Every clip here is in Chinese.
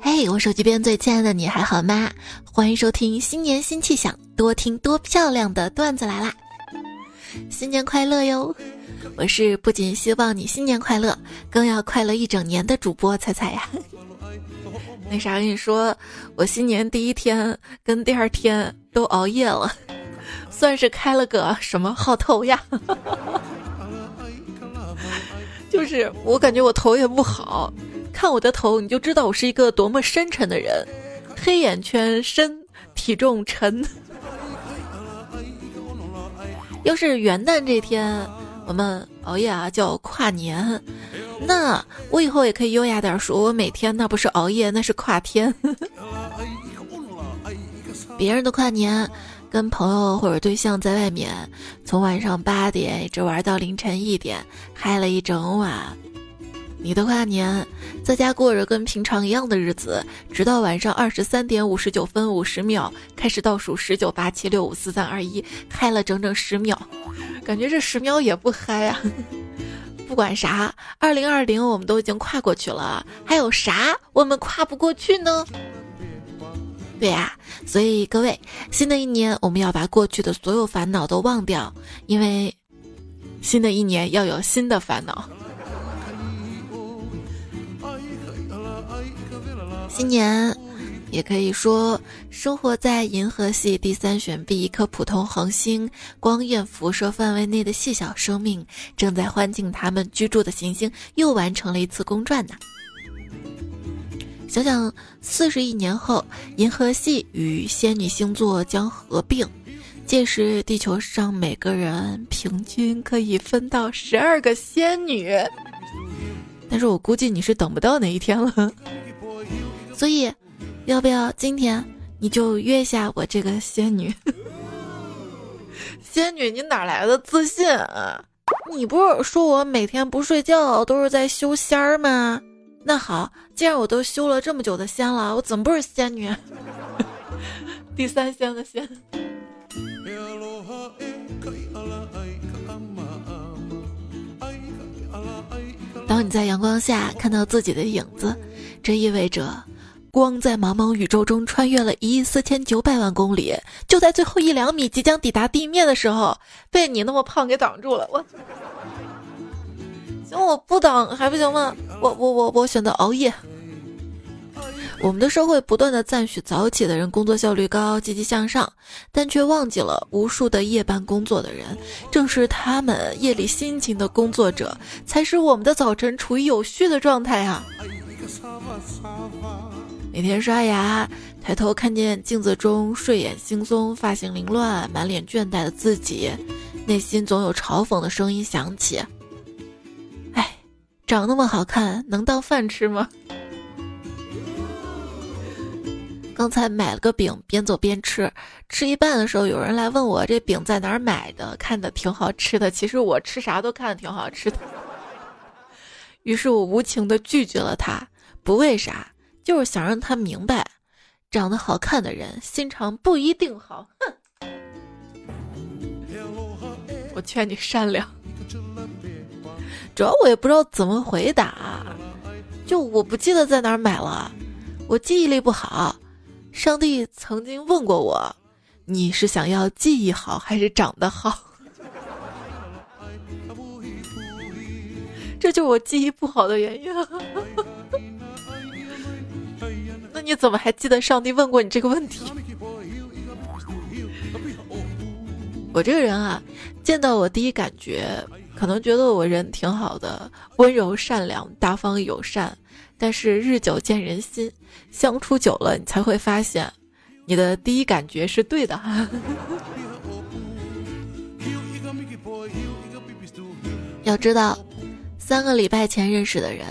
嘿，我手机边最亲爱的你还好吗？欢迎收听新年新气象，多听多漂亮的段子来啦！新年快乐哟！我是不仅希望你新年快乐，更要快乐一整年的主播彩彩呀。那啥，跟你说，我新年第一天跟第二天都熬夜了，算是开了个什么好头呀？就是我感觉我头也不好。看我的头，你就知道我是一个多么深沉的人，黑眼圈深，体重沉。要是元旦这天我们熬夜啊，叫跨年，那我以后也可以优雅点说，我每天那不是熬夜，那是跨天。别人的跨年，跟朋友或者对象在外面，从晚上八点一直玩到凌晨一点，嗨了一整晚。你的跨年，在家过着跟平常一样的日子，直到晚上二十三点五十九分五十秒开始倒数十九八七六五四三二一，嗨了整整十秒，感觉这十秒也不嗨啊！不管啥，二零二零我们都已经跨过去了，还有啥我们跨不过去呢？对呀，所以各位，新的一年我们要把过去的所有烦恼都忘掉，因为新的一年要有新的烦恼。今年，也可以说，生活在银河系第三选 B 一颗普通恒星光焰辐射范围内的细小生命，正在欢庆他们居住的行星又完成了一次公转呢。想想四十亿年后，银河系与仙女星座将合并，届时地球上每个人平均可以分到十二个仙女。但是我估计你是等不到那一天了。所以，要不要今天你就约下我这个仙女？仙女，你哪来的自信？啊？你不是说我每天不睡觉都是在修仙儿吗？那好，既然我都修了这么久的仙了，我怎么不是仙女？第三仙的仙。当你在阳光下看到自己的影子，这意味着。光在茫茫宇宙中穿越了一亿四千九百万公里，就在最后一两米即将抵达地面的时候，被你那么胖给挡住了。我行，我不挡还不行吗？我我我我选择熬夜。我们的社会不断的赞许早起的人工作效率高、积极向上，但却忘记了无数的夜班工作的人，正是他们夜里辛勤的工作者，才使我们的早晨处于有序的状态啊。每天刷牙，抬头看见镜子中睡眼惺忪、发型凌乱、满脸倦怠的自己，内心总有嘲讽的声音响起：“哎，长那么好看，能当饭吃吗？” 刚才买了个饼，边走边吃，吃一半的时候，有人来问我这饼在哪儿买的，看的挺好吃的。其实我吃啥都看的挺好吃的，于是我无情的拒绝了他，不为啥。就是想让他明白，长得好看的人心肠不一定好。哼！我劝你善良。主要我也不知道怎么回答，就我不记得在哪儿买了，我记忆力不好。上帝曾经问过我，你是想要记忆好还是长得好？这就是我记忆不好的原因。你怎么还记得上帝问过你这个问题？我这个人啊，见到我第一感觉，可能觉得我人挺好的，温柔善良、大方友善。但是日久见人心，相处久了，你才会发现，你的第一感觉是对的。要知道，三个礼拜前认识的人。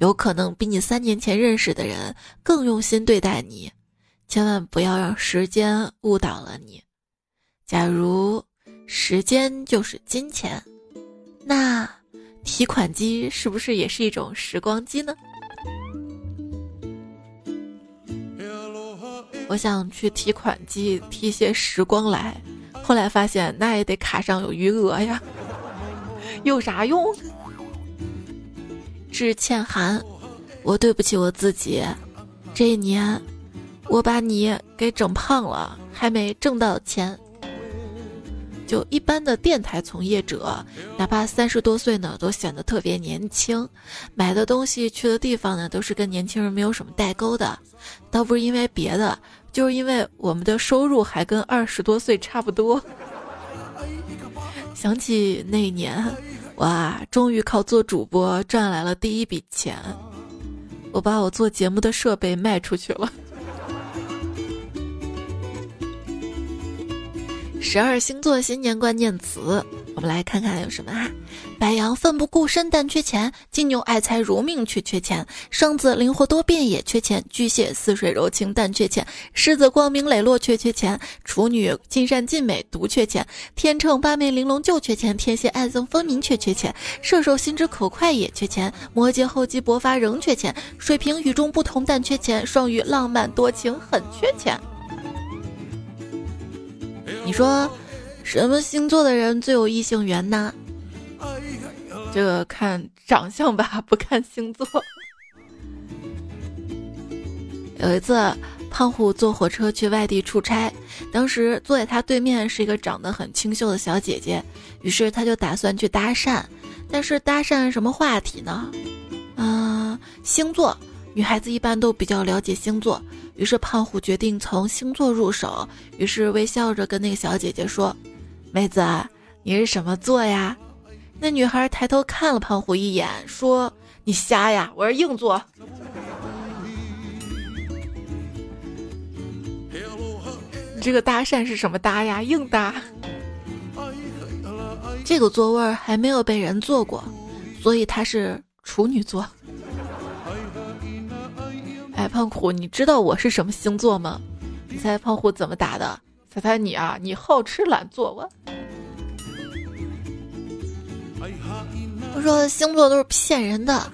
有可能比你三年前认识的人更用心对待你，千万不要让时间误导了你。假如时间就是金钱，那提款机是不是也是一种时光机呢？我想去提款机提些时光来，后来发现那也得卡上有余额呀，有啥用？致倩涵，我对不起我自己，这一年，我把你给整胖了，还没挣到钱。就一般的电台从业者，哪怕三十多岁呢，都显得特别年轻。买的东西、去的地方呢，都是跟年轻人没有什么代沟的。倒不是因为别的，就是因为我们的收入还跟二十多岁差不多。想起那一年，哇，终于靠做主播赚来了第一笔钱。我把我做节目的设备卖出去了。十二星座新年关键词，我们来看看有什么啊？白羊奋不顾身但缺钱，金牛爱财如命却缺钱，双子灵活多变也缺钱，巨蟹似水柔情但缺钱，狮子光明磊落却缺钱，处女尽善尽美独缺钱，天秤八面玲珑就缺钱，天蝎爱憎分明却缺钱，射手心直口快也缺钱，摩羯厚积薄发仍缺钱，水瓶与众不同但缺钱，双鱼浪漫多情很缺钱。你说，什么星座的人最有异性缘呢？这个看长相吧，不看星座。有一次，胖虎坐火车去外地出差，当时坐在他对面是一个长得很清秀的小姐姐，于是他就打算去搭讪，但是搭讪什么话题呢？嗯，星座。女孩子一般都比较了解星座，于是胖虎决定从星座入手，于是微笑着跟那个小姐姐说：“妹子，你是什么座呀？”那女孩抬头看了胖虎一眼，说：“你瞎呀，我是硬座。”你这个搭讪是什么搭呀？硬搭。这个座位还没有被人坐过，所以他是处女座。哎，胖虎，你知道我是什么星座吗？你猜胖虎怎么答的？猜猜你啊，你好吃懒做。我说星座都是骗人的，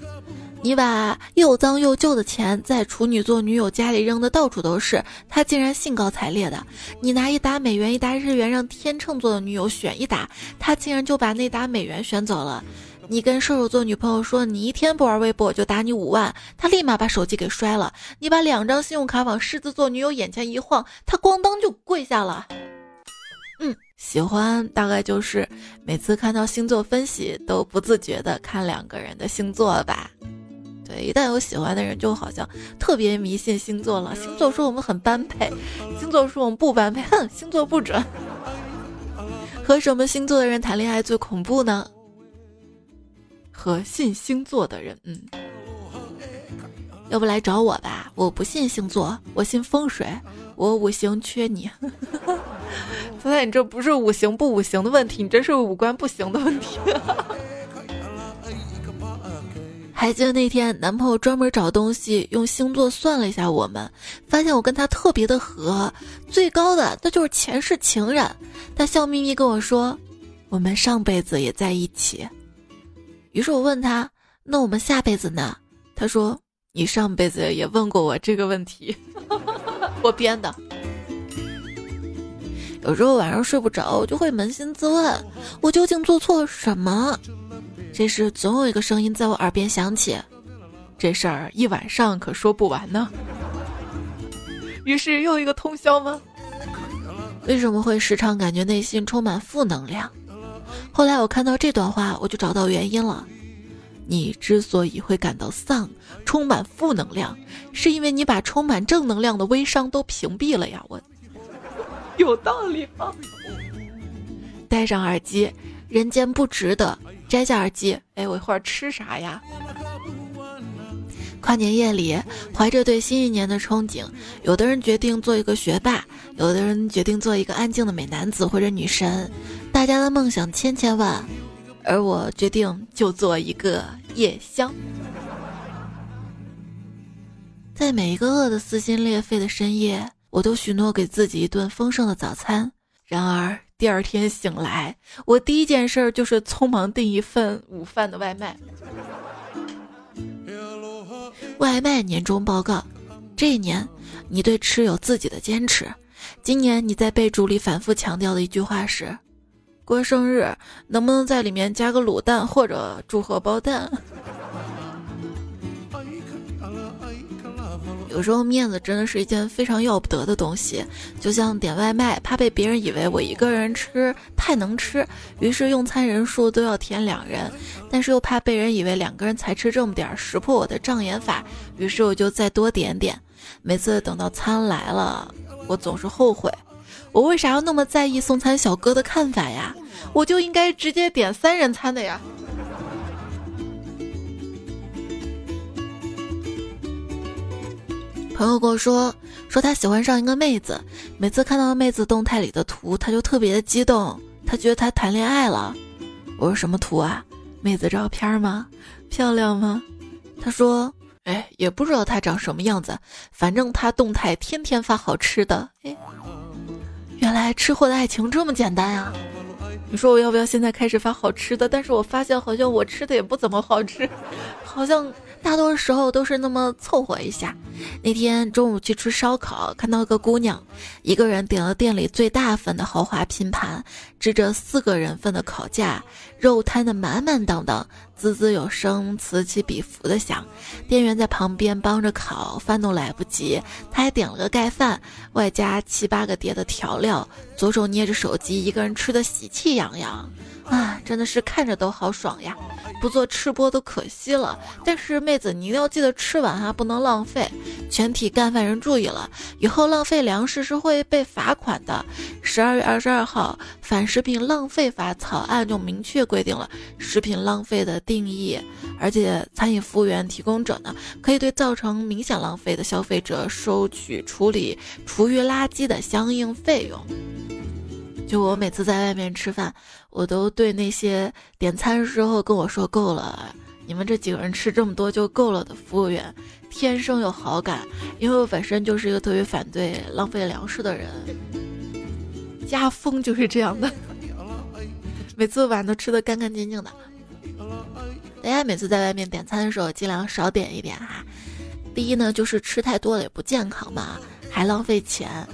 你把又脏又旧的钱在处女座女友家里扔的到处都是，他竟然兴高采烈的。你拿一沓美元一沓日元让天秤座的女友选一沓，他竟然就把那沓美元选走了。你跟射手座女朋友说你一天不玩微博我就打你五万，他立马把手机给摔了。你把两张信用卡往狮子座女友眼前一晃，他咣当就跪下了。嗯，喜欢大概就是每次看到星座分析都不自觉的看两个人的星座吧。对，一旦有喜欢的人，就好像特别迷信星座了。星座说我们很般配，星座说我们不般配，哼，星座不准。和什么星座的人谈恋爱最恐怖呢？和信星座的人，嗯，要不来找我吧？我不信星座，我信风水，我五行缺你。现在你这不是五行不五行的问题，你这是五官不行的问题。还记得那天，男朋友专门找东西用星座算了一下，我们发现我跟他特别的合，最高的那就是前世情人。他笑眯眯跟我说：“我们上辈子也在一起。”于是我问他：“那我们下辈子呢？”他说：“你上辈子也问过我这个问题，我编的。”有时候晚上睡不着，我就会扪心自问：我究竟做错了什么？这时总有一个声音在我耳边响起：“这事儿一晚上可说不完呢。”于是又一个通宵吗？为什么会时常感觉内心充满负能量？后来我看到这段话，我就找到原因了。你之所以会感到丧、充满负能量，是因为你把充满正能量的微商都屏蔽了呀！我有道理吗？戴上耳机，人间不值得；摘下耳机，哎，我一会儿吃啥呀？跨年夜里，怀着对新一年的憧憬，有的人决定做一个学霸，有的人决定做一个安静的美男子或者女神。大家的梦想千千万，而我决定就做一个夜宵。在每一个饿得撕心裂肺的深夜，我都许诺给自己一顿丰盛的早餐。然而第二天醒来，我第一件事就是匆忙订一份午饭的外卖。外卖年终报告：这一年，你对吃有自己的坚持。今年你在备注里反复强调的一句话是。过生日能不能在里面加个卤蛋或者煮荷包蛋？有时候面子真的是一件非常要不得的东西，就像点外卖，怕被别人以为我一个人吃太能吃，于是用餐人数都要填两人，但是又怕被人以为两个人才吃这么点儿，识破我的障眼法，于是我就再多点点。每次等到餐来了，我总是后悔，我为啥要那么在意送餐小哥的看法呀？我就应该直接点三人餐的呀。朋友跟我说，说他喜欢上一个妹子，每次看到妹子动态里的图，他就特别的激动，他觉得他谈恋爱了。我说什么图啊？妹子照片吗？漂亮吗？他说，哎，也不知道她长什么样子，反正她动态天天发好吃的。哎，原来吃货的爱情这么简单啊！你说我要不要现在开始发好吃的？但是我发现好像我吃的也不怎么好吃，好像。大多时候都是那么凑合一下。那天中午去吃烧烤，看到个姑娘，一个人点了店里最大份的豪华拼盘，支着四个人份的烤架，肉摊的满满当当，滋滋有声，此起彼伏的响。店员在旁边帮着烤，饭都来不及，他还点了个盖饭，外加七八个碟的调料，左手捏着手机，一个人吃的喜气洋洋。啊，真的是看着都好爽呀！不做吃播都可惜了。但是妹子，你一定要记得吃完啊，不能浪费。全体干饭人注意了，以后浪费粮食是会被罚款的。十二月二十二号，反食品浪费法草案就明确规定了食品浪费的定义，而且餐饮服务员提供者呢，可以对造成明显浪费的消费者收取处理厨余垃圾的相应费用。就我每次在外面吃饭，我都对那些点餐时候跟我说够了，你们这几个人吃这么多就够了的服务员，天生有好感，因为我本身就是一个特别反对浪费粮食的人。家风就是这样的，每次碗都吃的干干净净的。大家每次在外面点餐的时候，尽量少点一点哈。第一呢，就是吃太多了也不健康嘛，还浪费钱。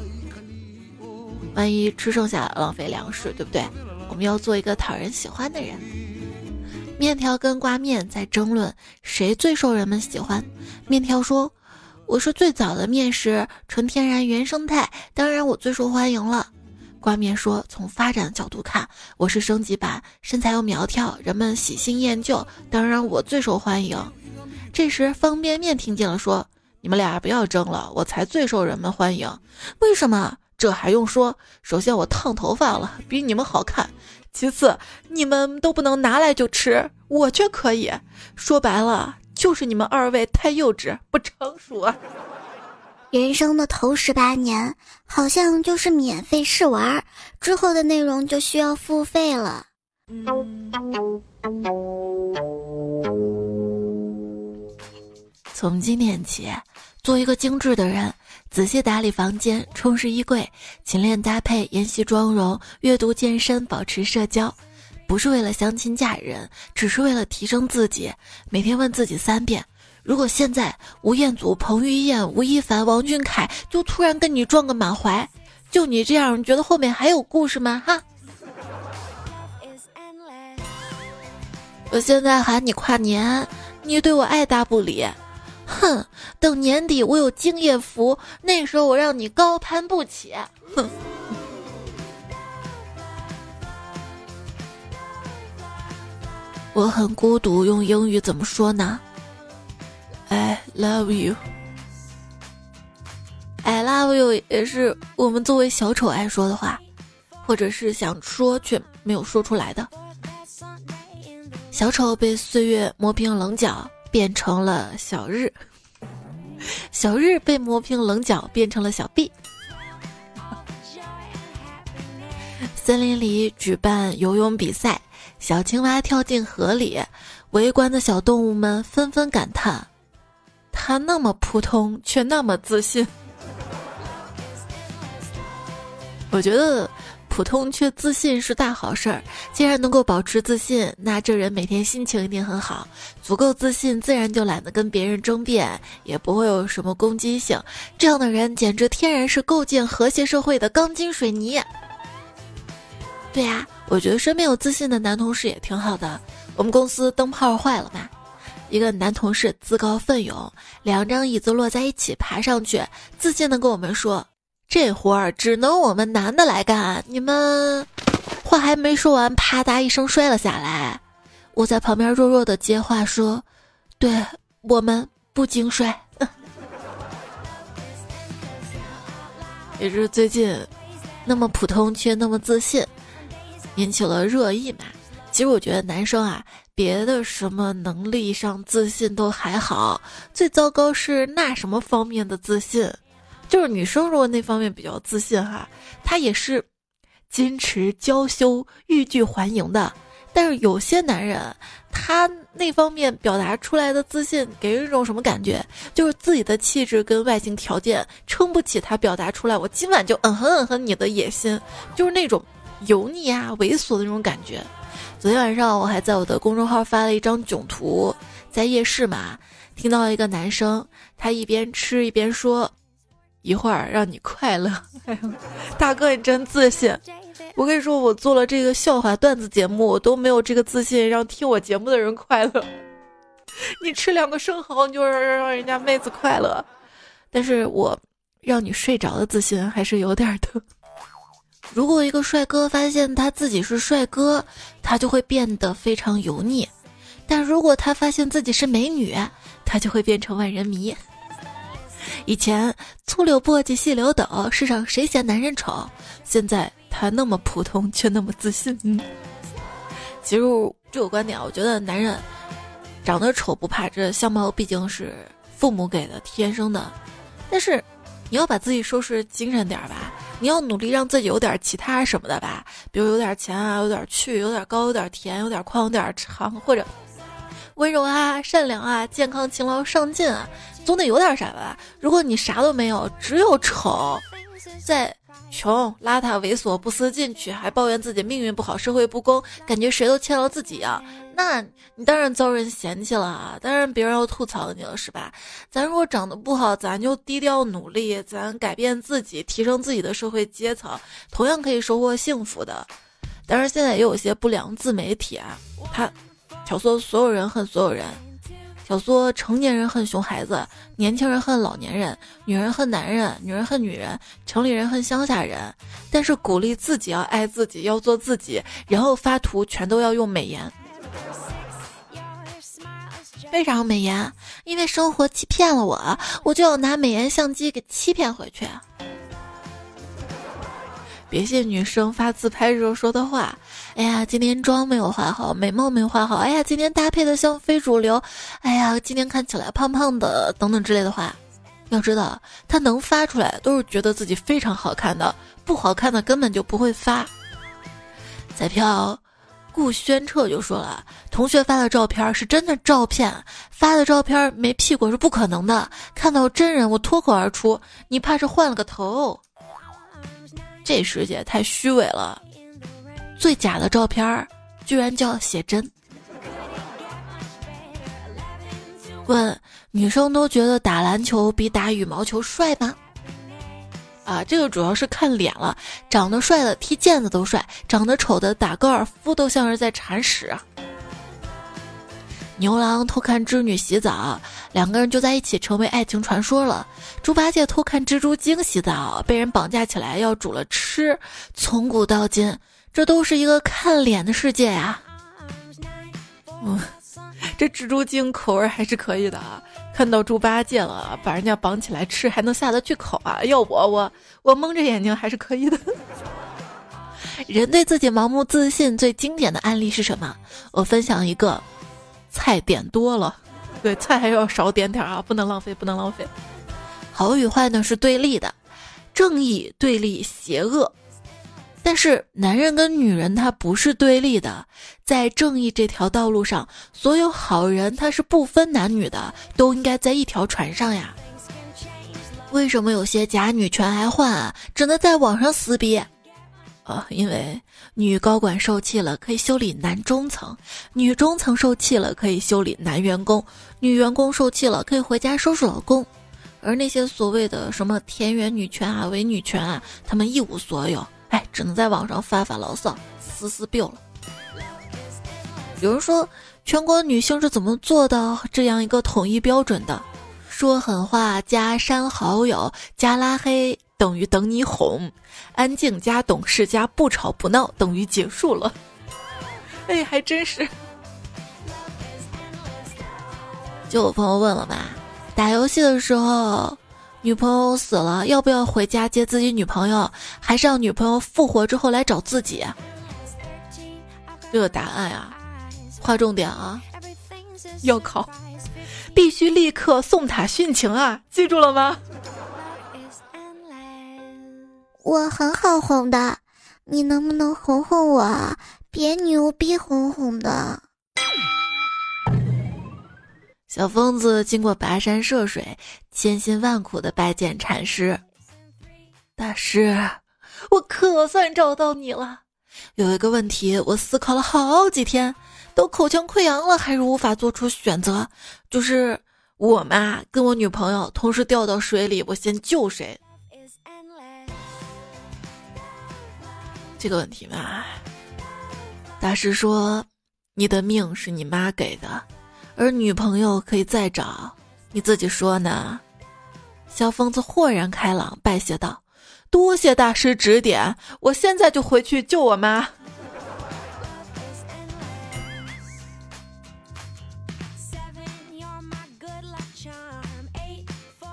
万一吃剩下浪费粮食，对不对？我们要做一个讨人喜欢的人。面条跟挂面在争论谁最受人们喜欢。面条说：“我是最早的面食，纯天然原生态，当然我最受欢迎了。”挂面说：“从发展角度看，我是升级版，身材又苗条，人们喜新厌旧，当然我最受欢迎。”这时方便面听见了，说：“你们俩不要争了，我才最受人们欢迎。为什么？”这还用说？首先我烫头发了，比你们好看；其次你们都不能拿来就吃，我却可以。说白了，就是你们二位太幼稚不成熟啊！人生的头十八年好像就是免费试玩，之后的内容就需要付费了。从今天起，做一个精致的人。仔细打理房间，充实衣柜，勤练搭配，研习妆容，阅读健身，保持社交，不是为了相亲嫁人，只是为了提升自己。每天问自己三遍：如果现在吴彦祖、彭于晏、吴亦凡、王俊凯就突然跟你撞个满怀，就你这样，你觉得后面还有故事吗？哈！我现在喊你跨年，你对我爱答不理。哼，等年底我有敬业福，那时候我让你高攀不起。哼，我很孤独，用英语怎么说呢？I love you。I love you 也是我们作为小丑爱说的话，或者是想说却没有说出来的。小丑被岁月磨平棱角。变成了小日，小日被磨平棱角变成了小 B。森林里举办游泳比赛，小青蛙跳进河里，围观的小动物们纷纷感叹：他那么普通，却那么自信。我觉得。普通却自信是大好事儿。既然能够保持自信，那这人每天心情一定很好。足够自信，自然就懒得跟别人争辩，也不会有什么攻击性。这样的人简直天然是构建和谐社会的钢筋水泥。对呀，我觉得身边有自信的男同事也挺好的。我们公司灯泡坏了嘛，一个男同事自告奋勇，两张椅子摞在一起爬上去，自信的跟我们说：“这活儿只能我们男的来干。”你们话还没说完，啪嗒一声摔了下来。我在旁边弱弱的接话说：“对我们不经摔。”也是最近，那么普通却那么自信，引起了热议嘛。其实我觉得男生啊，别的什么能力上自信都还好，最糟糕是那什么方面的自信，就是女生如果那方面比较自信哈，她也是矜持娇羞、欲拒还迎的。但是有些男人，他那方面表达出来的自信，给人一种什么感觉？就是自己的气质跟外形条件撑不起他表达出来，我今晚就嗯哼嗯哼你的野心，就是那种油腻啊、猥琐的那种感觉。昨天晚上我还在我的公众号发了一张囧图，在夜市嘛，听到一个男生，他一边吃一边说：“一会儿让你快乐。”大哥，你真自信。我跟你说，我做了这个笑话段子节目，我都没有这个自信让听我节目的人快乐。你吃两个生蚝，你就让让人家妹子快乐，但是我让你睡着的自信还是有点的。如果一个帅哥发现他自己是帅哥，他就会变得非常油腻；但如果他发现自己是美女，他就会变成万人迷。以前粗柳簸箕细柳斗，世上谁嫌男人丑？现在。他那么普通却那么自信，嗯，其实这个观点，我觉得男人长得丑不怕，这相貌毕竟是父母给的天生的，但是你要把自己收拾精神点吧，你要努力让自己有点其他什么的吧，比如有点钱啊，有点趣，有点高，有点甜，有点宽，有点长，或者温柔啊，善良啊，健康、勤劳、上进啊，总得有点啥吧？如果你啥都没有，只有丑，在。穷、邋遢、猥琐、不思进取，还抱怨自己命运不好、社会不公，感觉谁都欠了自己啊！那你当然遭人嫌弃了啊，当然别人要吐槽你了，是吧？咱如果长得不好，咱就低调努力，咱改变自己，提升自己的社会阶层，同样可以收获幸福的。但是现在也有些不良自媒体啊，他挑唆所有人恨所有人。小说成年人恨熊孩子，年轻人恨老年人，女人恨男人，女人恨女人，城里人恨乡下人。但是鼓励自己要爱自己，要做自己，然后发图全都要用美颜。为啥用美颜？因为生活欺骗了我，我就要拿美颜相机给欺骗回去。别信女生发自拍时候说的话。哎呀，今天妆没有化好，美貌没化好。哎呀，今天搭配的像非主流。哎呀，今天看起来胖胖的，等等之类的话。要知道，他能发出来都是觉得自己非常好看的，不好看的根本就不会发。彩票顾宣彻就说了，同学发的照片是真的照片，发的照片没 P 过是不可能的。看到真人，我脱口而出：“你怕是换了个头。”这世界太虚伪了，最假的照片儿居然叫写真。问女生都觉得打篮球比打羽毛球帅吗？啊，这个主要是看脸了，长得帅的踢毽子都帅，长得丑的打高尔夫都像是在铲屎。牛郎偷看织女洗澡，两个人就在一起，成为爱情传说了。猪八戒偷看蜘蛛精洗澡，被人绑架起来要煮了吃。从古到今，这都是一个看脸的世界呀。嗯，这蜘蛛精口味还是可以的啊。看到猪八戒了，把人家绑起来吃，还能下得去口啊？要我，我我蒙着眼睛还是可以的。人对自己盲目自信最经典的案例是什么？我分享一个。菜点多了，对菜还要少点点啊，不能浪费，不能浪费。好与坏呢是对立的，正义对立邪恶，但是男人跟女人他不是对立的，在正义这条道路上，所有好人他是不分男女的，都应该在一条船上呀。为什么有些假女权还换啊？只能在网上撕逼？啊，因为女高管受气了，可以修理男中层；女中层受气了，可以修理男员工；女员工受气了，可以回家收拾老公。而那些所谓的什么田园女权啊、伪女权啊，他们一无所有，哎，只能在网上发发牢骚、撕撕逼了。有人说，全国女性是怎么做到这样一个统一标准的？说狠话加删好友加拉黑等于等你哄，安静加懂事加不吵不闹等于结束了。哎，还真是。就有朋友问了嘛，打游戏的时候，女朋友死了，要不要回家接自己女朋友，还是让女朋友复活之后来找自己？这个答案啊，划重点啊，要考。必须立刻送塔殉情啊！记住了吗？我很好哄的，你能不能哄哄我？别牛逼哄哄的。小疯子经过跋山涉水，千辛万苦的拜见禅师。大师，我可算找到你了。有一个问题，我思考了好几天。都口腔溃疡了，还是无法做出选择。就是我妈，跟我女朋友同时掉到水里，我先救谁？这个问题嘛，大师说，你的命是你妈给的，而女朋友可以再找。你自己说呢？小疯子豁然开朗，拜谢道：“多谢大师指点，我现在就回去救我妈。”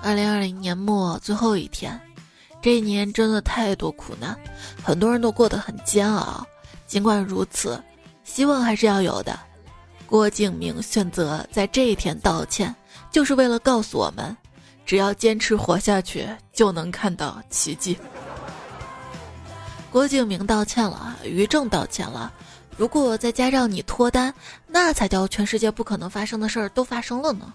二零二零年末最后一天，这一年真的太多苦难，很多人都过得很煎熬。尽管如此，希望还是要有的。郭敬明选择在这一天道歉，就是为了告诉我们，只要坚持活下去，就能看到奇迹。郭敬明道歉了，于正道歉了。如果再加上你脱单，那才叫全世界不可能发生的事儿都发生了呢。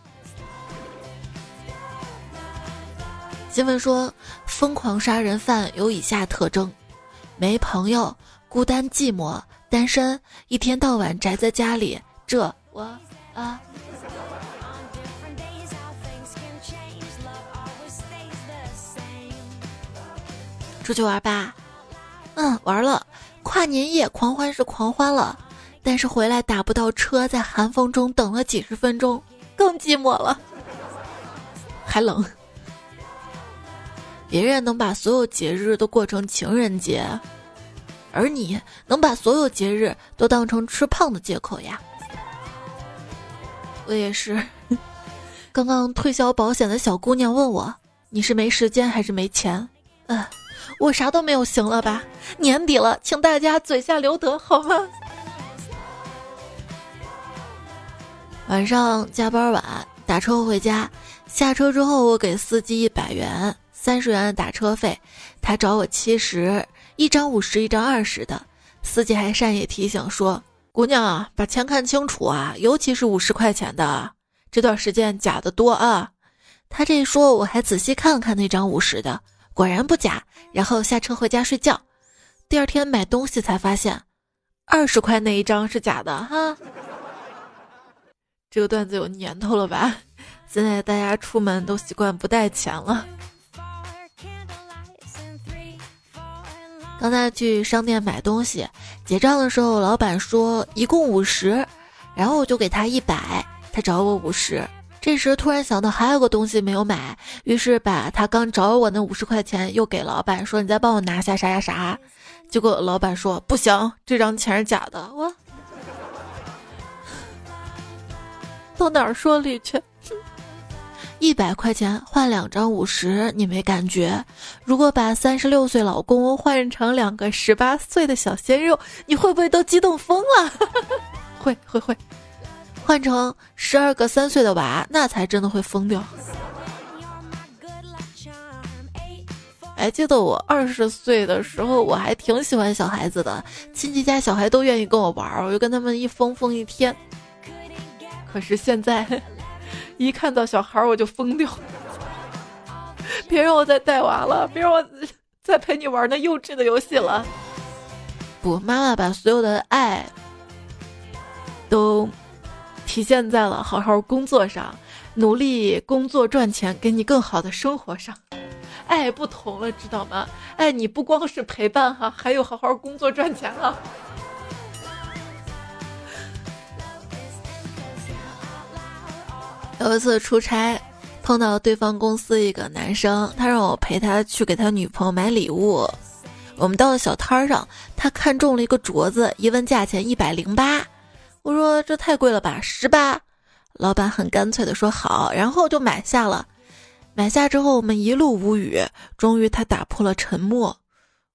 新闻说，疯狂杀人犯有以下特征：没朋友、孤单寂寞、单身，一天到晚宅在家里。这我啊，出去玩吧。嗯，玩了。跨年夜狂欢是狂欢了，但是回来打不到车，在寒风中等了几十分钟，更寂寞了，还冷。别人能把所有节日都过成情人节，而你能把所有节日都当成吃胖的借口呀！我也是。刚刚推销保险的小姑娘问我：“你是没时间还是没钱？”嗯，我啥都没有，行了吧？年底了，请大家嘴下留德好吗？晚上加班晚，打车回家，下车之后我给司机一百元。三十元的打车费，他找我七十，一张五十，一张二十的。司机还善意提醒说：“姑娘，把钱看清楚啊，尤其是五十块钱的，这段时间假的多啊。”他这一说，我还仔细看了看那张五十的，果然不假。然后下车回家睡觉。第二天买东西才发现，二十块那一张是假的哈。这个段子有年头了吧？现在大家出门都习惯不带钱了。刚才去商店买东西，结账的时候，老板说一共五十，然后我就给他一百，他找我五十。这时突然想到还有个东西没有买，于是把他刚找我那五十块钱又给老板，说你再帮我拿下啥啥啥。结果老板说不行，这张钱是假的。我 到哪儿说理去？一百块钱换两张五十，你没感觉？如果把三十六岁老公换成两个十八岁的小鲜肉，你会不会都激动疯了？会会会，换成十二个三岁的娃，那才真的会疯掉。还记得我二十岁的时候，我还挺喜欢小孩子的，亲戚家小孩都愿意跟我玩，我就跟他们一疯疯一天。可是现在。一看到小孩我就疯掉，别让我再带娃了，别让我再陪你玩那幼稚的游戏了。不，妈妈把所有的爱都体现在了好好工作上，努力工作赚钱，给你更好的生活上。爱不同了，知道吗？爱你不光是陪伴哈，还有好好工作赚钱啊。有一次出差，碰到对方公司一个男生，他让我陪他去给他女朋友买礼物。我们到了小摊上，他看中了一个镯子，一问价钱一百零八，我说这太贵了吧，十八。老板很干脆的说好，然后就买下了。买下之后，我们一路无语，终于他打破了沉默。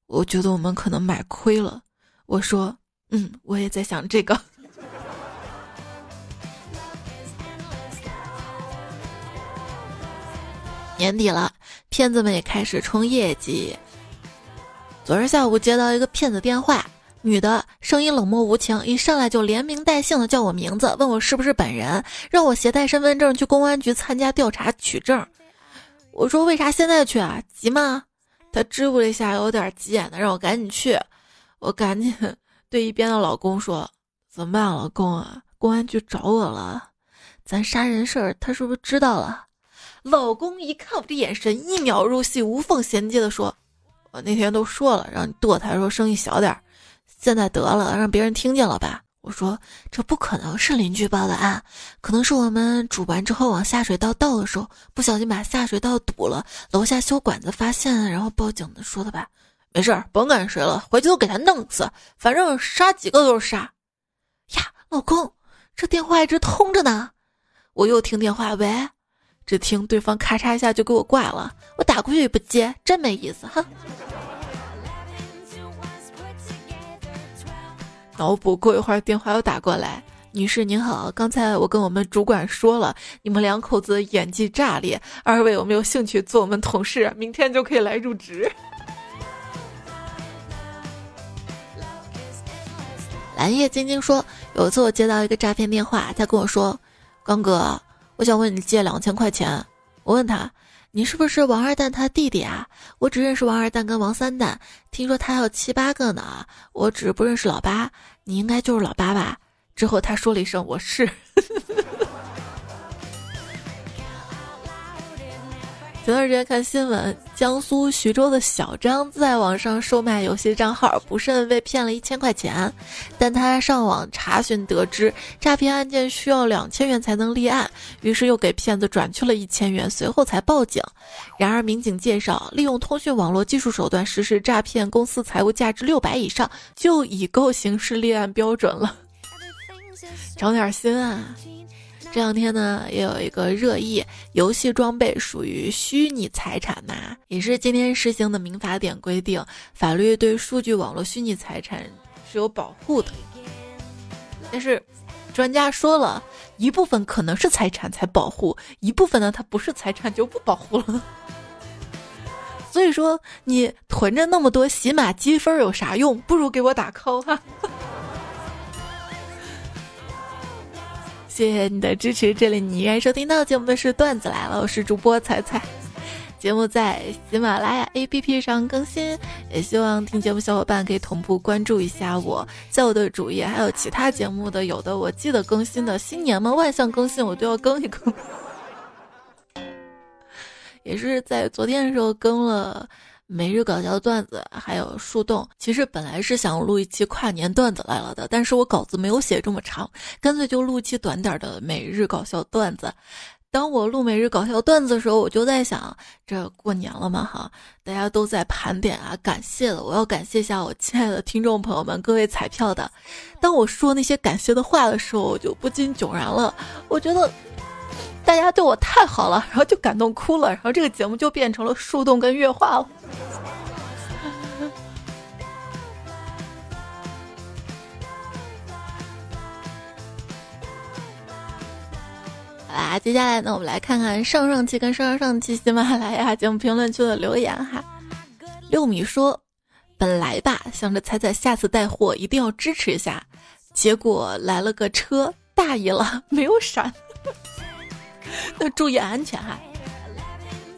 我觉得我们可能买亏了。我说，嗯，我也在想这个。年底了，骗子们也开始冲业绩。昨日下午接到一个骗子电话，女的声音冷漠无情，一上来就连名带姓的叫我名字，问我是不是本人，让我携带身份证去公安局参加调查取证。我说为啥现在去啊？急吗？他支吾了一下，有点急眼的，让我赶紧去。我赶紧 对一边的老公说：“怎么办，老公啊？公安局找我了，咱杀人事儿他是不是知道了？”老公一看我这眼神，一秒入戏，无缝衔接的说：“我那天都说了，让你剁他，说声音小点儿，现在得了，让别人听见了吧。”我说这不可能是邻居报的案，可能是我们煮完之后往下水道倒的时候不小心把下水道堵了，楼下修管子发现，然后报警的说的吧。没事儿，甭管谁了，回去都给他弄死，反正杀几个都是杀。呀，老公，这电话一直通着呢，我又听电话，喂，只听对方咔嚓一下就给我挂了，我打过去也不接，真没意思哈。脑补过一会儿，电话又打过来。女士您好，刚才我跟我们主管说了，你们两口子演技炸裂，二位有没有兴趣做我们同事？明天就可以来入职。蓝叶晶晶说，有一次我接到一个诈骗电话，他跟我说：“刚哥，我想问你借两千块钱。”我问他。你是不是王二蛋他弟弟啊？我只认识王二蛋跟王三蛋，听说他有七八个呢。我只不认识老八，你应该就是老八吧？之后他说了一声我是。前段时间看新闻，江苏徐州的小张在网上售卖游戏账号，不慎被骗了一千块钱。但他上网查询得知，诈骗案件需要两千元才能立案，于是又给骗子转去了一千元，随后才报警。然而民警介绍，利用通讯网络技术手段实施诈骗，公司财务价值六百以上就已够刑事立案标准了。长点心啊！这两天呢，也有一个热议，游戏装备属于虚拟财产嘛？也是今天实行的民法典规定，法律对数据网络虚拟财产是有保护的。但是，专家说了一部分可能是财产才保护，一部分呢它不是财产就不保护了。所以说，你囤着那么多喜马积分有啥用？不如给我打 call 哈。谢谢你的支持，这里你依然收听到节目的是段子来了，我是主播彩彩。节目在喜马拉雅 APP 上更新，也希望听节目小伙伴可以同步关注一下我，在我的主页还有其他节目的，有的我记得更新的，新年嘛万象更新我都要更一更。也是在昨天的时候更了。每日搞笑段子，还有树洞。其实本来是想录一期跨年段子来了的，但是我稿子没有写这么长，干脆就录期短点的每日搞笑段子。当我录每日搞笑段子的时候，我就在想，这过年了嘛哈，大家都在盘点啊，感谢了，我要感谢一下我亲爱的听众朋友们，各位彩票的。当我说那些感谢的话的时候，我就不禁迥然了，我觉得。大家对我太好了，然后就感动哭了，然后这个节目就变成了树洞跟月话了。好啦，接下来呢，我们来看看上上期跟上上上期喜马拉雅节目评论区的留言哈。六米说：“本来吧，想着彩彩下次带货一定要支持一下，结果来了个车，大意了，没有闪。” 那注意安全哈，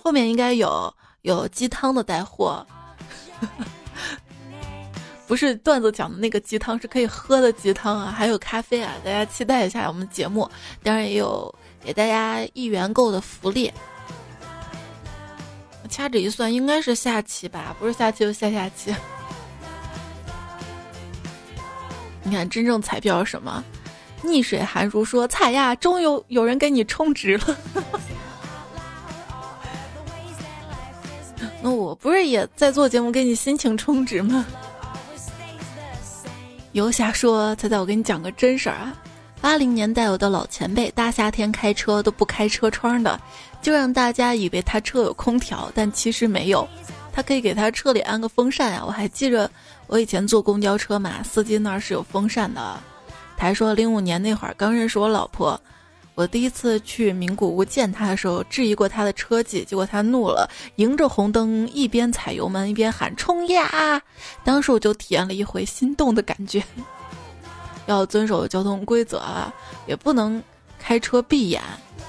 后面应该有有鸡汤的带货，不是段子讲的那个鸡汤，是可以喝的鸡汤啊，还有咖啡啊，大家期待一下我们节目，当然也有给大家一元购的福利。掐指一算，应该是下期吧，不是下期就下下期。你看，真正彩票是什么？逆水寒如说：“彩呀，终于有人给你充值了。”那我不是也在做节目给你心情充值吗？游侠说：“彩彩，我给你讲个真事儿啊。八零年代有的老前辈，大夏天开车都不开车窗的，就让大家以为他车有空调，但其实没有。他可以给他车里安个风扇呀。我还记着我以前坐公交车嘛，司机那儿是有风扇的。还说零五年那会儿刚认识我老婆。”我第一次去名古屋见他的时候，质疑过他的车技，结果他怒了，迎着红灯一边踩油门一边喊冲呀！当时我就体验了一回心动的感觉。要遵守交通规则啊，也不能开车闭眼。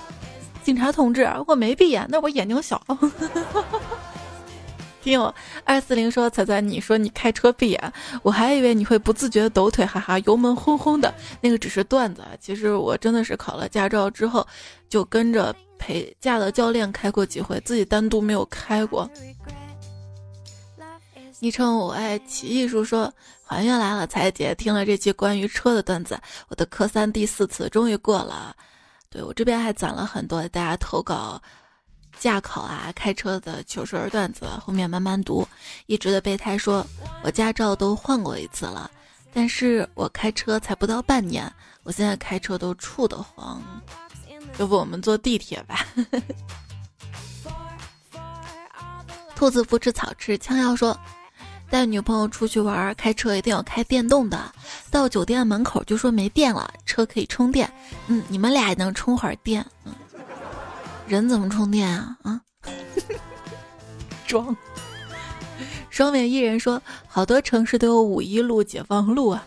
警察同志，我没闭眼，那我眼睛小。听友二四零说：“彩彩，你说你开车闭眼，我还以为你会不自觉的抖腿，哈哈，油门轰轰的，那个只是段子。其实我真的是考了驾照之后，就跟着陪驾的教练开过几回，自己单独没有开过。”昵称我爱奇艺术说：“还愿来了，彩姐，听了这期关于车的段子，我的科三第四次终于过了。对我这边还攒了很多大家投稿。”驾考啊，开车的糗事儿段子，后面慢慢读。一直的备胎说，我驾照都换过一次了，但是我开车才不到半年，我现在开车都怵得慌。要不我们坐地铁吧？兔子不吃草吃，枪要说，带女朋友出去玩，开车一定要开电动的。到酒店门口就说没电了，车可以充电。嗯，你们俩也能充会儿电。嗯。人怎么充电啊？啊，装。双面艺人说，好多城市都有五一路、解放路啊。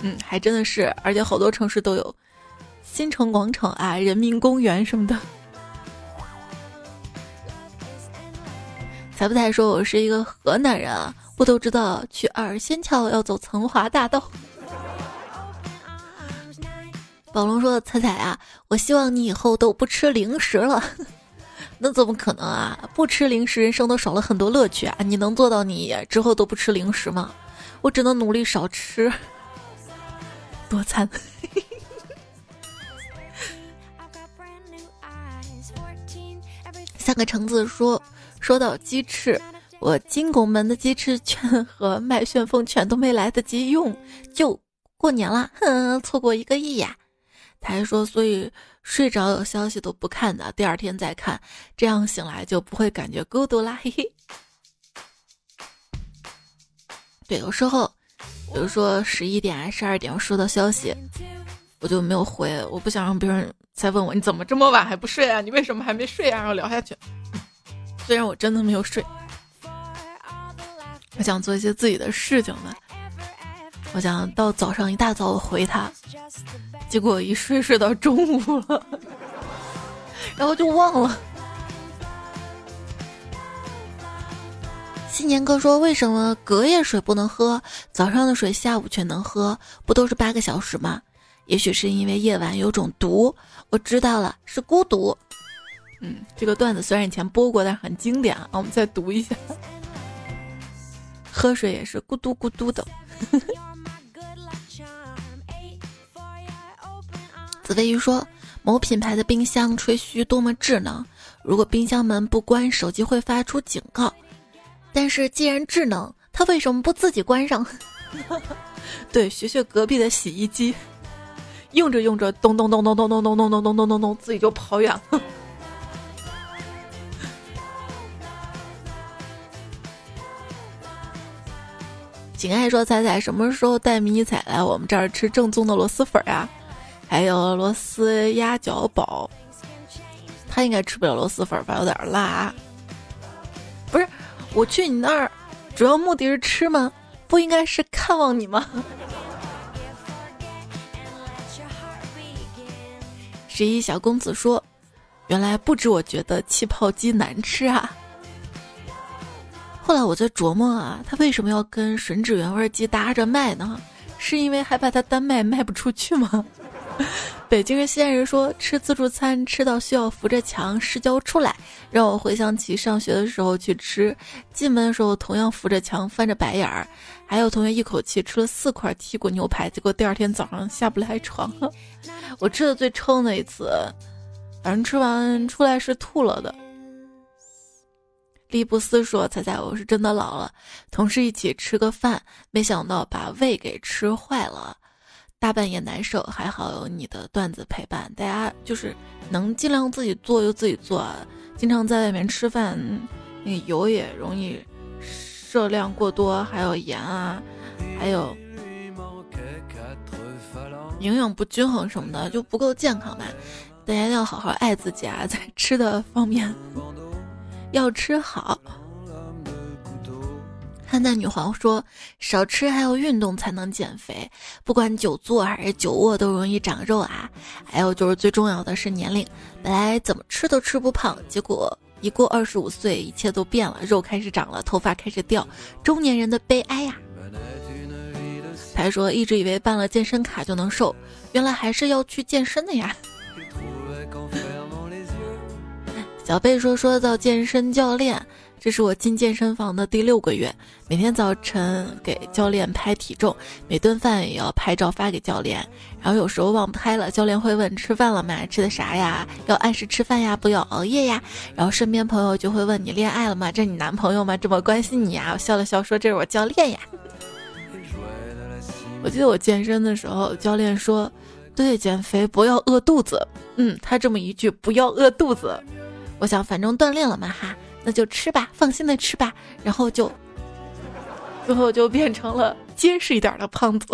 嗯，还真的是，而且好多城市都有新城广场啊、人民公园什么的。才不才说我是一个河南人啊，我都知道去二仙桥要走成华大道。宝龙说：“彩彩啊，我希望你以后都不吃零食了。那怎么可能啊？不吃零食，人生都少了很多乐趣啊！你能做到你之后都不吃零食吗？我只能努力少吃，多餐。三个橙子说：说到鸡翅，我金拱门的鸡翅券和麦旋风券都没来得及用，就过年了，哼，错过一个亿呀！”他还说，所以睡着有消息都不看的，第二天再看，这样醒来就不会感觉孤独啦。嘿嘿。对，有时候，比如说十一点啊、十二点我收到消息，我就没有回，我不想让别人再问我你怎么这么晚还不睡啊？你为什么还没睡啊？然后聊下去。虽然我真的没有睡，我想做一些自己的事情呢。我想到早上一大早我回他。结果一睡睡到中午了，然后就忘了。新年哥说：“为什么隔夜水不能喝，早上的水下午却能喝？不都是八个小时吗？也许是因为夜晚有种毒。我知道了，是孤独。”嗯，这个段子虽然以前播过，但是很经典啊。我们再读一下：喝水也是咕嘟咕嘟的。紫薇鱼说：“某品牌的冰箱吹嘘多么智能，如果冰箱门不关，手机会发出警告。但是既然智能，它为什么不自己关上？” 对，学学隔壁的洗衣机，用着用着，咚咚咚咚咚咚咚咚咚咚咚咚咚，自己就跑远了。景爱说：“彩彩什么时候带迷彩来我们这儿吃正宗的螺蛳粉啊？”还有螺丝鸭脚煲，他应该吃不了螺蛳粉吧？有点辣。不是，我去你那儿，主要目的是吃吗？不应该是看望你吗？十一小公子说：“原来不止我觉得气泡鸡难吃啊。”后来我在琢磨啊，他为什么要跟吮指原味鸡搭着卖呢？是因为害怕他单卖卖不出去吗？北京人、西安人说吃自助餐吃到需要扶着墙失焦出来，让我回想起上学的时候去吃，进门的时候同样扶着墙翻着白眼儿，还有同学一口气吃了四块剔骨牛排，结果第二天早上下不来床。我吃的最撑的一次，反正吃完出来是吐了的。利布斯说：“猜猜我是真的老了，同事一起吃个饭，没想到把胃给吃坏了，大半夜难受。还好有你的段子陪伴，大家就是能尽量自己做就自己做。经常在外面吃饭，那油也容易摄量过多，还有盐啊，还有营养不均衡什么的，就不够健康吧。大家要好好爱自己啊，在吃的方面。”要吃好。汉代女皇说：“少吃还有运动才能减肥，不管久坐还是久卧都容易长肉啊。还有就是最重要的是年龄，本来怎么吃都吃不胖，结果一过二十五岁，一切都变了，肉开始长了，头发开始掉，中年人的悲哀呀。”他说：“一直以为办了健身卡就能瘦，原来还是要去健身的呀。”小贝说：“说到健身教练，这是我进健身房的第六个月，每天早晨给教练拍体重，每顿饭也要拍照发给教练。然后有时候忘拍了，教练会问吃饭了吗？吃的啥呀？要按时吃饭呀，不要熬夜呀。然后身边朋友就会问你恋爱了吗？这你男朋友吗？这么关心你呀？我笑了笑说这是我教练呀。我记得我健身的时候，教练说，对，减肥不要饿肚子。嗯，他这么一句不要饿肚子。”我想，反正锻炼了嘛哈，那就吃吧，放心的吃吧。然后就，最后就变成了结实一点的胖子。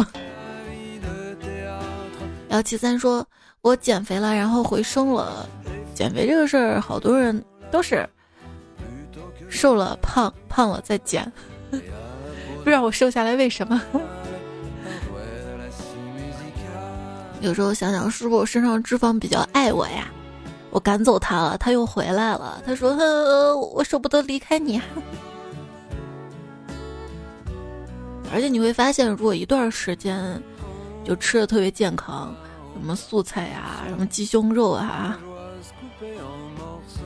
幺七三说：“我减肥了，然后回升了。减肥这个事儿，好多人都是瘦了胖，胖了再减。不知道我瘦下来为什么？有时候想想，是不是我身上脂肪比较爱我呀？”我赶走他了，他又回来了。他说：“我舍不得离开你。”而且你会发现，如果一段时间就吃的特别健康，什么素菜呀，什么鸡胸肉啊，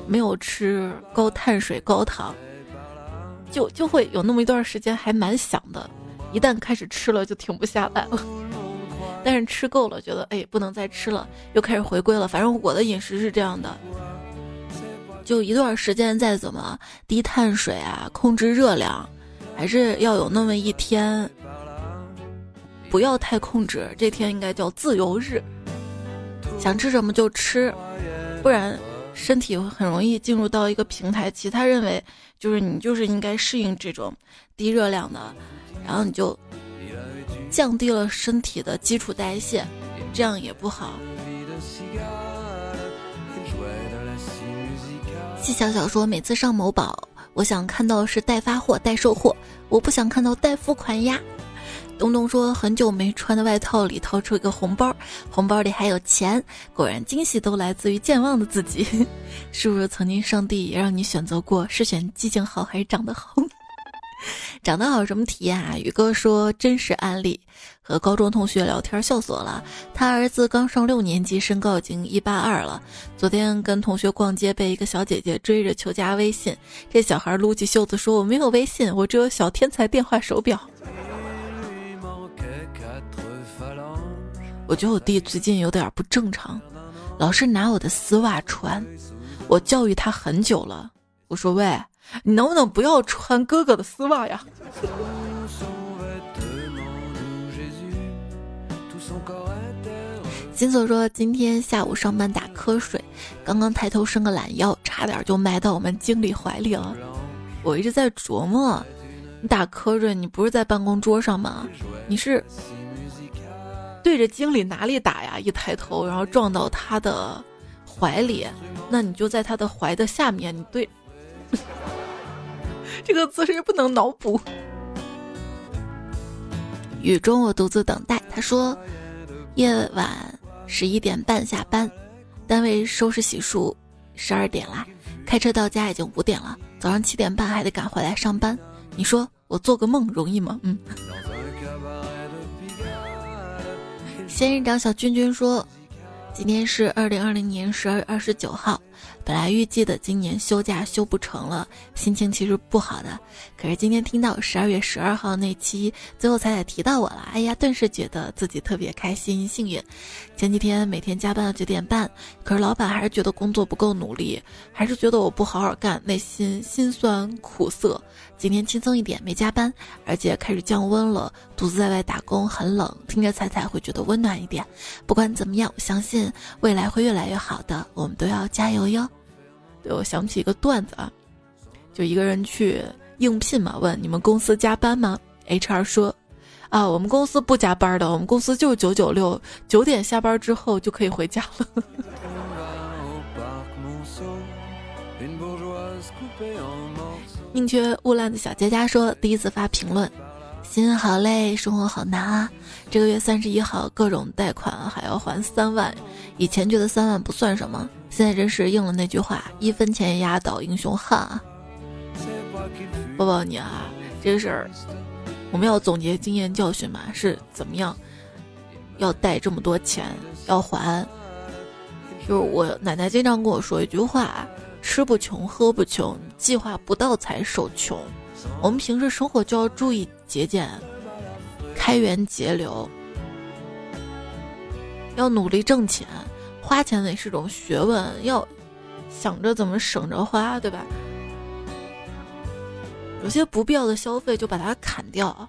没有吃高碳水、高糖，就就会有那么一段时间还蛮想的。一旦开始吃了，就停不下来了。但是吃够了，觉得哎不能再吃了，又开始回归了。反正我的饮食是这样的，就一段时间再怎么低碳水啊，控制热量，还是要有那么一天，不要太控制。这天应该叫自由日，想吃什么就吃，不然身体很容易进入到一个平台期。他认为就是你就是应该适应这种低热量的，然后你就。降低了身体的基础代谢，这样也不好。季小小说：“每次上某宝，我想看到是待发货、待售货，我不想看到待付款呀。”东东说：“很久没穿的外套里掏出一个红包，红包里还有钱，果然惊喜都来自于健忘的自己。是不是曾经上帝也让你选择过，是选记性好还是长得好？” 长得好什么体验啊？宇哥说真实案例，和高中同学聊天笑死了。他儿子刚上六年级，身高已经一八二了。昨天跟同学逛街，被一个小姐姐追着求加微信。这小孩撸起袖子说：“我没有微信，我只有小天才电话手表。”我觉得我弟最近有点不正常，老是拿我的丝袜穿。我教育他很久了，我说：“喂。”你能不能不要穿哥哥的丝袜呀？金锁说今天下午上班打瞌睡，刚刚抬头伸个懒腰，差点就埋到我们经理怀里了。我一直在琢磨，你打瞌睡，你不是在办公桌上吗？你是对着经理哪里打呀？一抬头，然后撞到他的怀里，那你就在他的怀的下面，你对。这个姿势不能脑补。雨中我独自等待。他说，夜晚十一点半下班，单位收拾洗漱，十二点啦。开车到家已经五点了，早上七点半还得赶回来上班。你说我做个梦容易吗？嗯。仙人掌小君君说，今天是二零二零年十二月二十九号，本来预计的今年休假休不成了，心情其实不好的。可是今天听到十二月十二号那期，最后才提到我了，哎呀，顿时觉得自己特别开心幸运。前几天每天加班到九点半，可是老板还是觉得工作不够努力，还是觉得我不好好干，内心心酸苦涩。今天轻松一点，没加班，而且开始降温了，独自在外打工很冷，听着彩彩会觉得温暖一点。不管怎么样，我相信未来会越来越好的，我们都要加油哟。对我想起一个段子啊，就一个人去应聘嘛，问你们公司加班吗？HR 说，啊，我们公司不加班的，我们公司就是九九六，九点下班之后就可以回家了。宁缺毋滥的小佳佳说：“第一次发评论，心好累，生活好难啊！这个月三十一号，各种贷款还要还三万。以前觉得三万不算什么，现在真是应了那句话：一分钱压倒英雄汉啊！抱抱你啊！这个事儿，我们要总结经验教训嘛？是怎么样？要贷这么多钱要还？就是我奶奶经常跟我说一句话。”吃不穷，喝不穷，计划不到才受穷。我们平时生活就要注意节俭，开源节流，要努力挣钱。花钱也是种学问，要想着怎么省着花，对吧？有些不必要的消费就把它砍掉。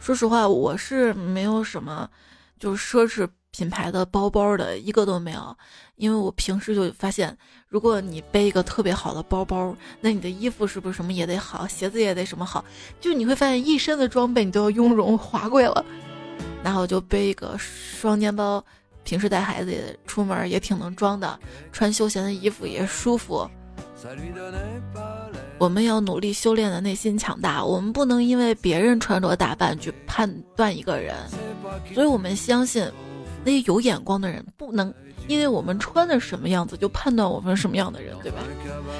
说实话，我是没有什么，就是奢侈。品牌的包包的一个都没有，因为我平时就发现，如果你背一个特别好的包包，那你的衣服是不是什么也得好，鞋子也得什么好？就你会发现一身的装备你都要雍容华贵了。然后就背一个双肩包，平时带孩子也出门也挺能装的，穿休闲的衣服也舒服。我们要努力修炼的内心强大，我们不能因为别人穿着打扮去判断一个人，所以我们相信。那些有眼光的人不能因为我们穿的什么样子就判断我们什么样的人，对吧？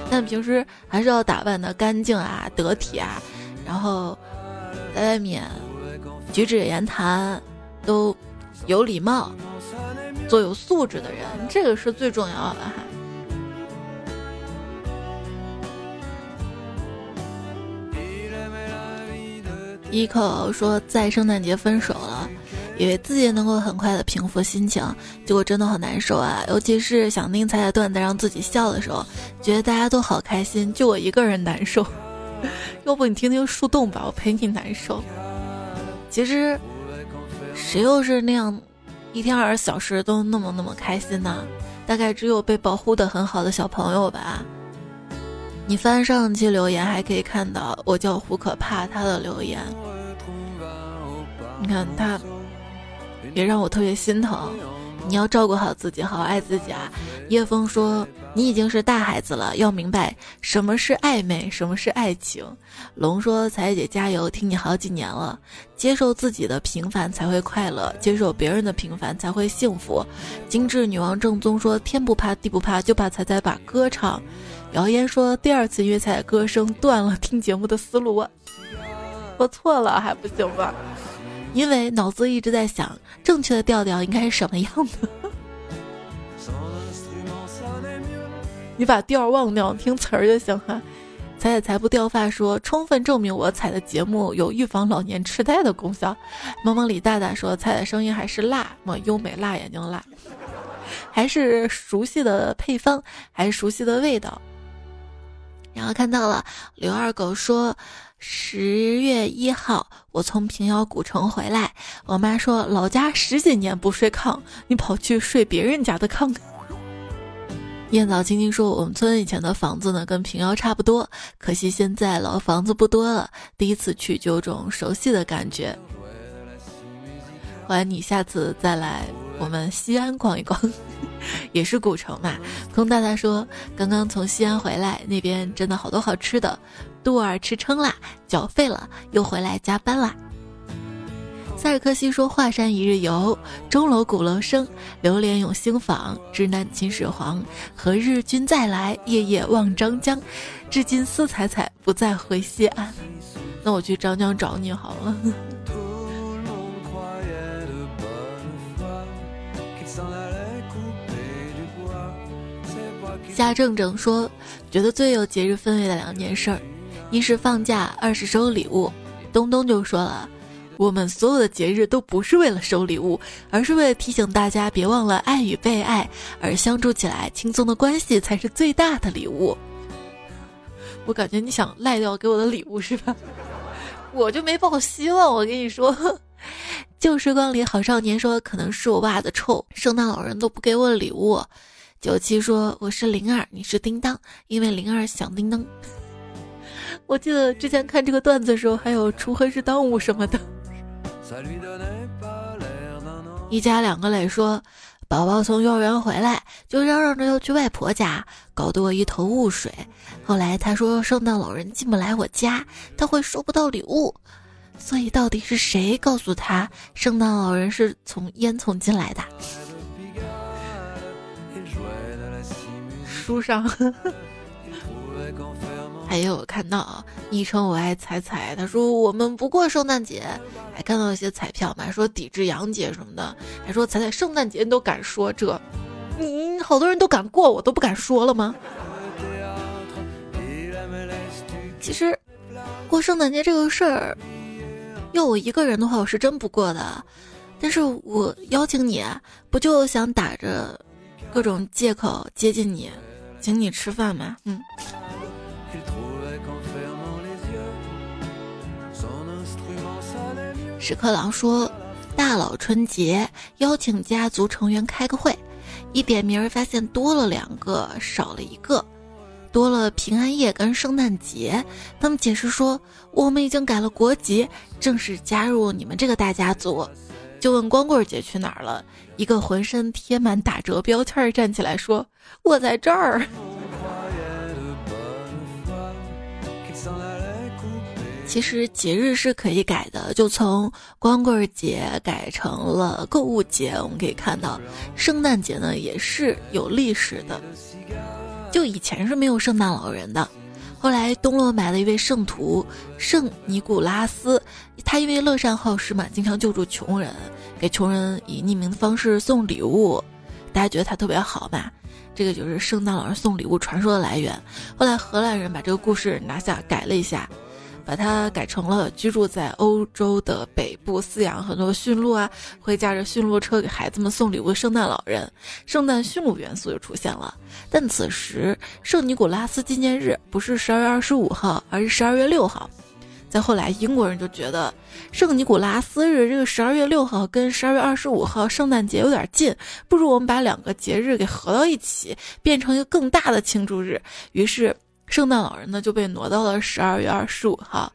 但平时还是要打扮的干净啊、得体啊，然后在外面举止言谈都有礼貌，做有素质的人，这个是最重要的哈。一口说在圣诞节分手了。以为自己能够很快的平复心情，结果真的好难受啊！尤其是想听彩彩段子让自己笑的时候，觉得大家都好开心，就我一个人难受。要不你听听树洞吧，我陪你难受。其实，谁又是那样一天二十四小时都那么那么开心呢？大概只有被保护的很好的小朋友吧。你翻上期留言还可以看到，我叫胡可怕他的留言。你看他。也让我特别心疼，你要照顾好自己，好好爱自己啊！叶枫说：“你已经是大孩子了，要明白什么是暧昧，什么是爱情。”龙说：“彩姐加油，听你好几年了，接受自己的平凡才会快乐，接受别人的平凡才会幸福。”精致女王正宗说：“天不怕地不怕，就怕彩彩把歌唱。”谣言说：“第二次约彩歌声断了听节目的思路。”我我错了还不行吗？因为脑子一直在想正确的调调应该是什么样的。你把调忘掉，听词儿就行哈。彩彩才不掉发说，充分证明我彩的节目有预防老年痴呆的功效。萌萌李大大说，彩彩声音还是辣，么优美辣眼睛辣，还是熟悉的配方，还是熟悉的味道。然后看到了刘二狗说。十月一号，我从平遥古城回来，我妈说老家十几年不睡炕，你跑去睡别人家的炕。燕枣青青说，我们村以前的房子呢，跟平遥差不多，可惜现在老房子不多了，第一次去就有种熟悉的感觉。欢迎你下次再来我们西安逛一逛，也是古城嘛。空大大说，刚刚从西安回来，那边真的好多好吃的。肚儿吃撑啦，脚废了，又回来加班啦。塞尔克西说：“华山一日游，钟楼鼓楼声，流连永兴坊，直南秦始皇。何日君再来？夜夜望张江。至今思采采，不再回西安。”那我去张江找你好了。夏正正说，觉得最有节日氛围的两件事儿，一是放假，二是收礼物。东东就说了，我们所有的节日都不是为了收礼物，而是为了提醒大家别忘了爱与被爱，而相处起来轻松的关系才是最大的礼物。我感觉你想赖掉给我的礼物是吧？我就没抱希望，我跟你说。旧时光里好少年说，可能是我袜子臭，圣诞老人都不给我礼物。九七说我是灵儿，你是叮当，因为灵儿响叮当。我记得之前看这个段子的时候，还有锄禾日当午什么的。一家两个磊说，宝宝从幼儿园回来就嚷嚷着要去外婆家，搞得我一头雾水。后来他说圣诞老人进不来我家，他会收不到礼物。所以到底是谁告诉他圣诞老人是从烟囱进来的？书上还有看到，昵称我爱彩彩，他说我们不过圣诞节，还看到一些彩票嘛，说抵制洋节什么的，还说彩彩圣诞节你都敢说这，你好多人都敢过，我都不敢说了吗？其实过圣诞节这个事儿。要我一个人的话，我是真不过的。但是我邀请你，不就想打着各种借口接近你，请你吃饭吗？嗯。屎壳郎说，大佬春节邀请家族成员开个会，一点名发现多了两个，少了一个。多了平安夜跟圣诞节，他们解释说我们已经改了国籍，正式加入你们这个大家族。就问光棍节去哪儿了？一个浑身贴满打折标签站起来说：“我在这儿。”其实节日是可以改的，就从光棍节改成了购物节。我们可以看到，圣诞节呢也是有历史的。就以前是没有圣诞老人的，后来东洛买了一位圣徒圣尼古拉斯，他因为乐善好施嘛，经常救助穷人，给穷人以匿名的方式送礼物，大家觉得他特别好吧？这个就是圣诞老人送礼物传说的来源。后来荷兰人把这个故事拿下改了一下。把它改成了居住在欧洲的北部，饲养很多驯鹿啊，会驾着驯鹿车给孩子们送礼物的圣诞老人，圣诞驯鹿元素就出现了。但此时圣尼古拉斯纪念日不是十二月二十五号，而是十二月六号。再后来，英国人就觉得圣尼古拉斯日这个十二月六号跟十二月二十五号圣诞节有点近，不如我们把两个节日给合到一起，变成一个更大的庆祝日。于是。圣诞老人呢就被挪到了十二月二十五号，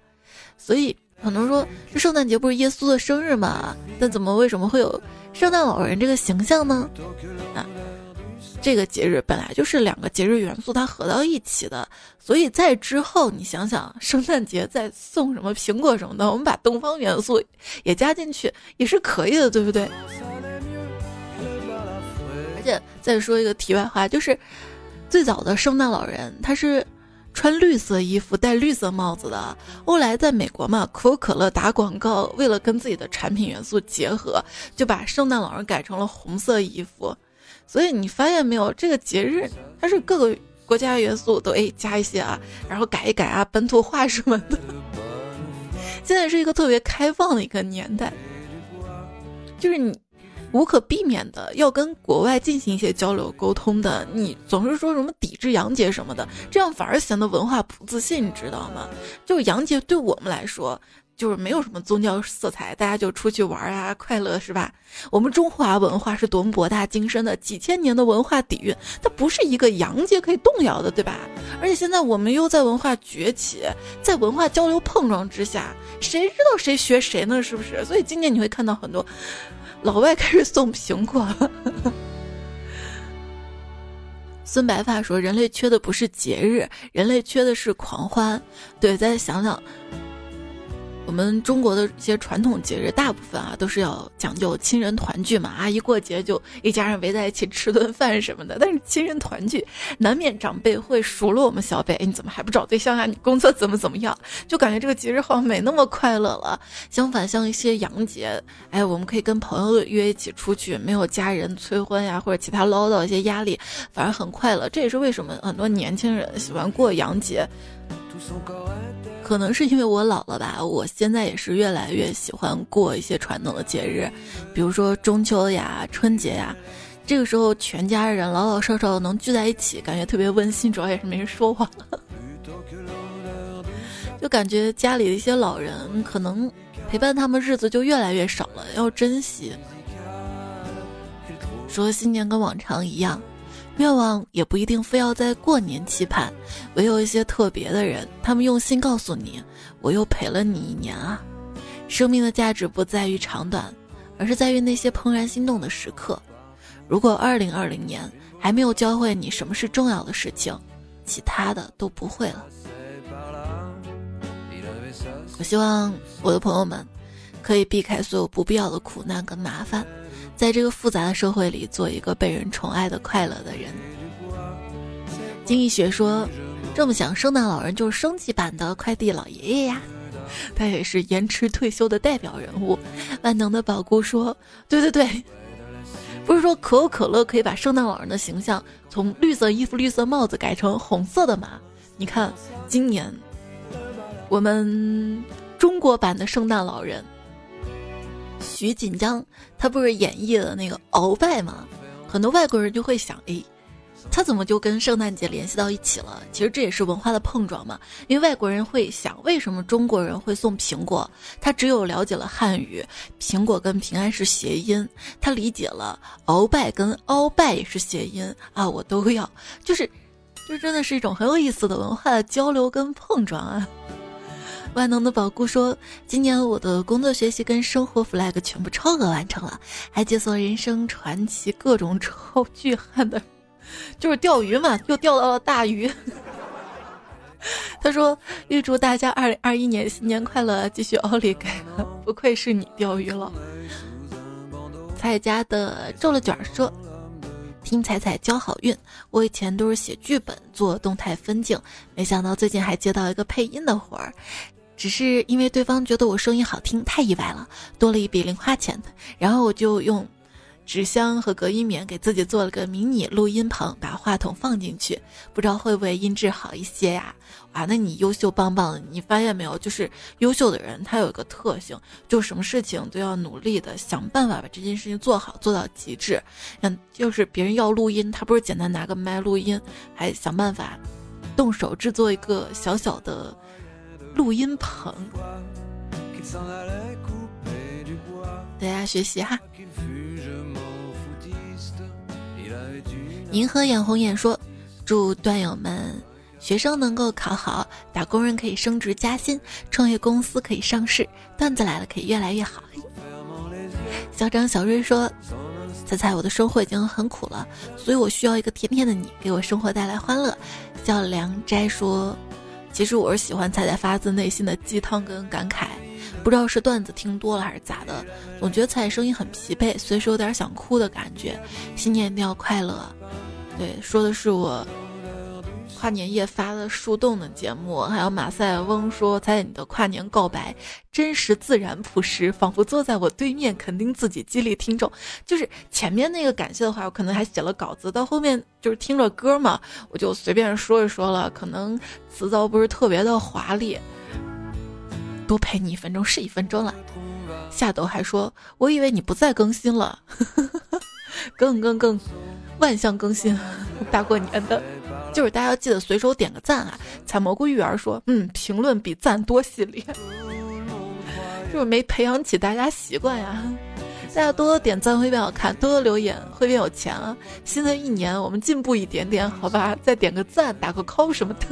所以很多人说这圣诞节不是耶稣的生日吗？但怎么为什么会有圣诞老人这个形象呢？啊，这个节日本来就是两个节日元素它合到一起的，所以在之后你想想，圣诞节再送什么苹果什么的，我们把东方元素也加进去也是可以的，对不对？而且再说一个题外话，就是最早的圣诞老人他是。穿绿色衣服、戴绿色帽子的。后来在美国嘛，可口可乐打广告，为了跟自己的产品元素结合，就把圣诞老人改成了红色衣服。所以你发现没有，这个节日它是各个国家元素都哎加一些啊，然后改一改啊，本土化什么的。现在是一个特别开放的一个年代，就是你。无可避免的要跟国外进行一些交流沟通的，你总是说什么抵制洋节什么的，这样反而显得文化不自信，你知道吗？就洋节对我们来说，就是没有什么宗教色彩，大家就出去玩啊，快乐是吧？我们中华文化是多么博大精深的，几千年的文化底蕴，它不是一个洋节可以动摇的，对吧？而且现在我们又在文化崛起，在文化交流碰撞之下，谁知道谁学谁呢？是不是？所以今年你会看到很多。老外开始送苹果了。孙白发说：“人类缺的不是节日，人类缺的是狂欢。”对，再想想，我们中国的一些传统节日，大部分啊都是要讲究亲人团聚嘛，啊一过节就一家人围在一起吃顿饭什么的。但是亲人团聚，难免长辈会数落我们小辈，你怎么还不找对象啊？你工作怎么怎么样？就感觉这个节日好像没那么快乐了。相反，像一些洋节，哎，我们可以跟朋友约一起出去，没有家人催婚呀或者其他唠叨一些压力，反而很快乐。这也是为什么很多年轻人喜欢过洋节。可能是因为我老了吧，我现在也是越来越喜欢过一些传统的节日，比如说中秋呀、春节呀，这个时候全家人老老少少能聚在一起，感觉特别温馨，主要也是没人说话，就感觉家里的一些老人可能陪伴他们日子就越来越少了，要珍惜。说新年跟往常一样。愿望也不一定非要在过年期盼，唯有一些特别的人，他们用心告诉你，我又陪了你一年啊。生命的价值不在于长短，而是在于那些怦然心动的时刻。如果二零二零年还没有教会你什么是重要的事情，其他的都不会了。我希望我的朋友们可以避开所有不必要的苦难跟麻烦。在这个复杂的社会里，做一个被人宠爱的快乐的人。经济学说，这么想，圣诞老人就是升级版的快递老爷爷呀，他也是延迟退休的代表人物。万能的宝姑说：“对对对，不是说可口可乐可以把圣诞老人的形象从绿色衣服、绿色帽子改成红色的吗？你看，今年我们中国版的圣诞老人。”徐锦江，他不是演绎了那个鳌拜吗？很多外国人就会想，哎，他怎么就跟圣诞节联系到一起了？其实这也是文化的碰撞嘛。因为外国人会想，为什么中国人会送苹果？他只有了解了汉语，苹果跟平安是谐音，他理解了鳌拜跟鳌拜也是谐音啊，我都要，就是，就真的是一种很有意思的文化的交流跟碰撞啊。万能的宝姑说：“今年我的工作、学习跟生活 flag 全部超额完成了，还解锁人生传奇各种超巨汉的，就是钓鱼嘛，又钓到了大鱼。”他说：“预祝大家二零二一年新年快乐，继续奥利给！不愧是你钓鱼了。”彩家的皱了卷说：“听彩彩交好运，我以前都是写剧本做动态分镜，没想到最近还接到一个配音的活儿。”只是因为对方觉得我声音好听，太意外了，多了一笔零花钱。然后我就用纸箱和隔音棉给自己做了个迷你录音棚，把话筒放进去，不知道会不会音质好一些呀？哇，那你优秀棒棒！你发现没有？就是优秀的人，他有一个特性，就什么事情都要努力的想办法把这件事情做好，做到极致。嗯，就是别人要录音，他不是简单拿个麦录音，还想办法动手制作一个小小的。录音棚，大家学习哈。银河眼红眼说：“祝段友们学生能够考好，打工人可以升职加薪，创业公司可以上市，段子来了可以越来越好。”小张小瑞说：“猜猜我的生活已经很苦了，所以我需要一个甜甜的你，给我生活带来欢乐。”叫梁斋说。其实我是喜欢彩彩发自内心的鸡汤跟感慨，不知道是段子听多了还是咋的，总觉得彩彩声音很疲惫，随时有点想哭的感觉。新年一定要快乐，对，说的是我。跨年夜发的树洞的节目，还有马赛翁说：“在你的跨年告白，真实自然朴实，仿佛坐在我对面，肯定自己，激励听众。”就是前面那个感谢的话，我可能还写了稿子，到后面就是听着歌嘛，我就随便说一说了，可能词藻不是特别的华丽。多陪你一分钟是一分钟了。夏斗还说：“我以为你不再更新了，更更更，万象更新，大过年的。”就是大家要记得随手点个赞啊！采蘑菇育儿说，嗯，评论比赞多系列，就是没培养起大家习惯呀。大家多多点赞会变好看，多多留言会变有钱啊！新的一年我们进步一点点，好吧？再点个赞，打个 call 什么的。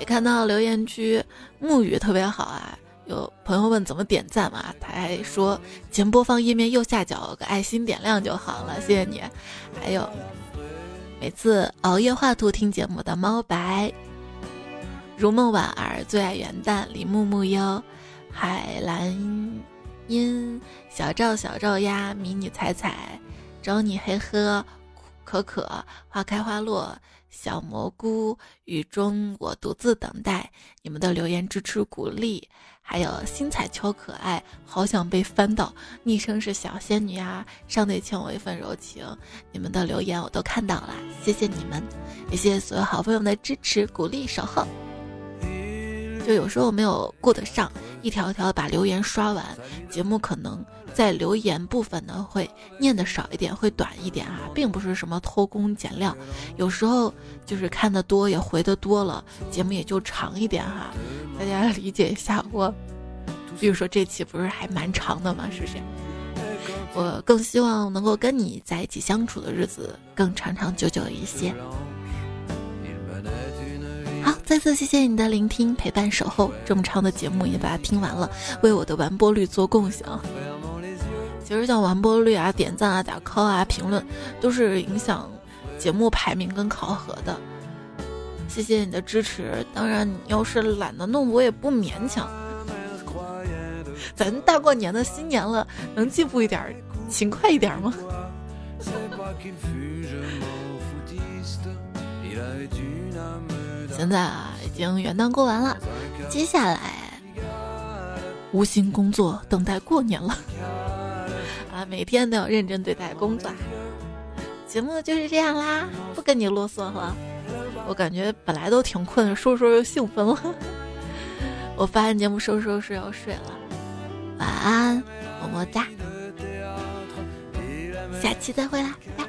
也看到留言区沐雨特别好啊。有朋友问怎么点赞嘛？他还说节目播放页面右下角有个爱心点亮就好了，谢谢你。还有每次熬夜画图听节目的猫白，如梦婉儿最爱元旦，李木木哟，海蓝音小赵小赵呀，迷你彩彩，找你嘿呵，可可花开花落。小蘑菇雨中，我独自等待你们的留言支持鼓励，还有新彩秋可爱，好想被翻到，昵称是小仙女啊，上帝欠我一份柔情，你们的留言我都看到了，谢谢你们，也谢谢所有好朋友的支持鼓励守候。就有时候没有顾得上一条一条把留言刷完，节目可能。在留言部分呢，会念的少一点，会短一点啊，并不是什么偷工减料，有时候就是看的多也回的多了，节目也就长一点哈，大家理解一下我。比如说这期不是还蛮长的吗？是不是？我更希望能够跟你在一起相处的日子更长长久久一些。好，再次谢谢你的聆听、陪伴、守候，这么长的节目也把它听完了，为我的完播率做贡献啊。其实像完播率啊、点赞啊、打 call 啊、评论，都是影响节目排名跟考核的。谢谢你的支持，当然你要是懒得弄，我也不勉强。咱大过年的新年了，能进步一点，勤快一点吗？现在啊，已经元旦过完了，接下来无心工作，等待过年了。啊，每天都要认真对待工作。节目就是这样啦，不跟你啰嗦了。我感觉本来都挺困，说说又兴奋了。我发完节目收拾收拾要睡了，晚安，么么哒。下期再会啦，拜。